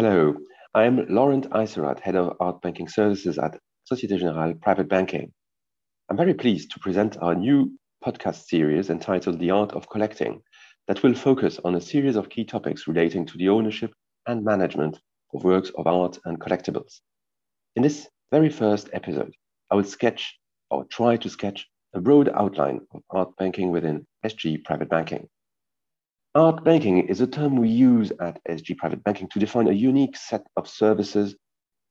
Hello, I'm Laurent Issaurat, Head of Art Banking Services at Societe Generale Private Banking. I'm very pleased to present our new podcast series entitled The Art of Collecting that will focus on a series of key topics relating to the ownership and management of works of art and collectibles. In this very first episode, I will sketch or try to sketch a broad outline of art banking within SG Private Banking. Art banking is a term we use at SG Private Banking to define a unique set of services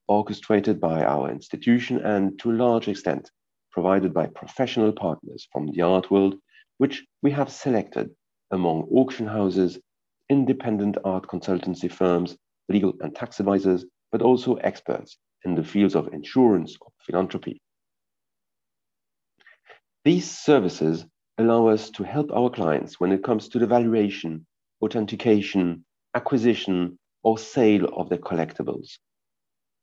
orchestrated by our institution and to a large extent provided by professional partners from the art world, which we have selected among auction houses, independent art consultancy firms, legal and tax advisors, but also experts in the fields of insurance or philanthropy. These services allow us to help our clients when it comes to the valuation, authentication, acquisition, or sale of their collectibles.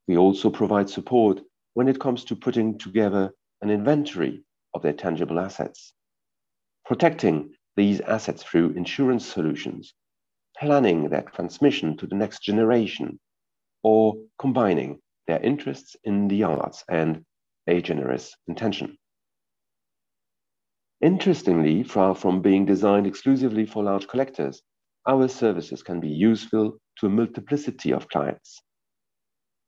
We also provide support when it comes to putting together an inventory of their tangible assets, protecting these assets through insurance solutions, planning their transmission to the next generation, or combining their interests in the arts and a generous intention. Interestingly, far from being designed exclusively for large collectors, our services can be useful to a multiplicity of clients.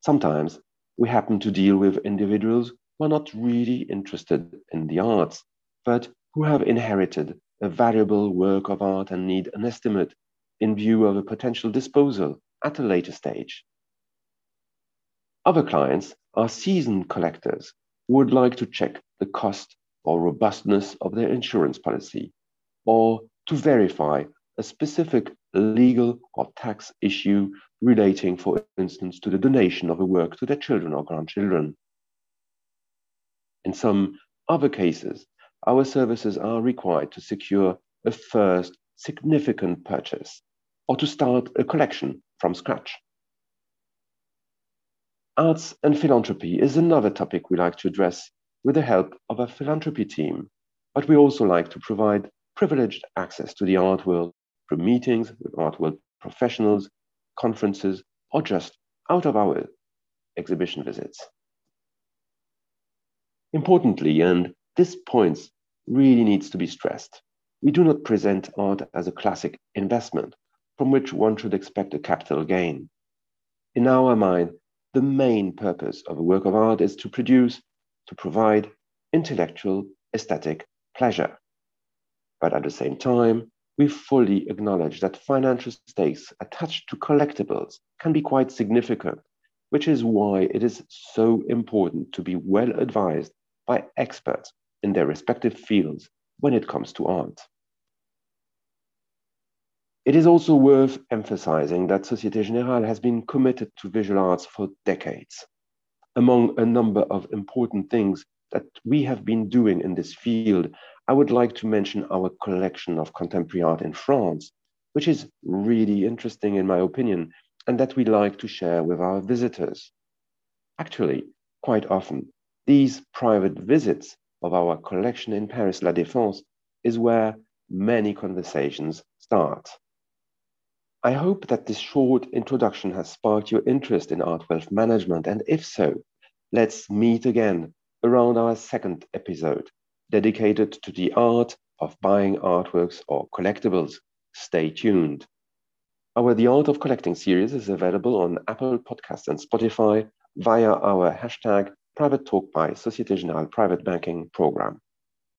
Sometimes we happen to deal with individuals who are not really interested in the arts, but who have inherited a valuable work of art and need an estimate in view of a potential disposal at a later stage. Other clients are seasoned collectors who would like to check the cost or robustness of their insurance policy, or to verify a specific legal or tax issue relating, for instance, to the donation of a work to their children or grandchildren. In some other cases, our services are required to secure a first significant purchase or to start a collection from scratch. Arts and philanthropy is another topic we like to address with the help of a philanthropy team, but we also like to provide privileged access to the art world through meetings with art world professionals, conferences, or just out of our exhibition visits. Importantly, and this point really needs to be stressed, we do not present art as a classic investment from which one should expect a capital gain. In our mind, the main purpose of a work of art is to produce to provide intellectual aesthetic pleasure. But at the same time, we fully acknowledge that financial stakes attached to collectibles can be quite significant, which is why it is so important to be well advised by experts in their respective fields when it comes to art. It is also worth emphasizing that Societe Generale has been committed to visual arts for decades among a number of important things that we have been doing in this field, I would like to mention our collection of contemporary art in France, which is really interesting in my opinion, and that we like to share with our visitors. Actually, quite often, these private visits of our collection in Paris La Défense is where many conversations start. I hope that this short introduction has sparked your interest in art wealth management, and if so, let's meet again around our second episode dedicated to the art of buying artworks or collectibles. Stay tuned. Our The Art of Collecting series is available on Apple Podcasts and Spotify via our hashtag Private Talk by Societe Generale Private Banking program.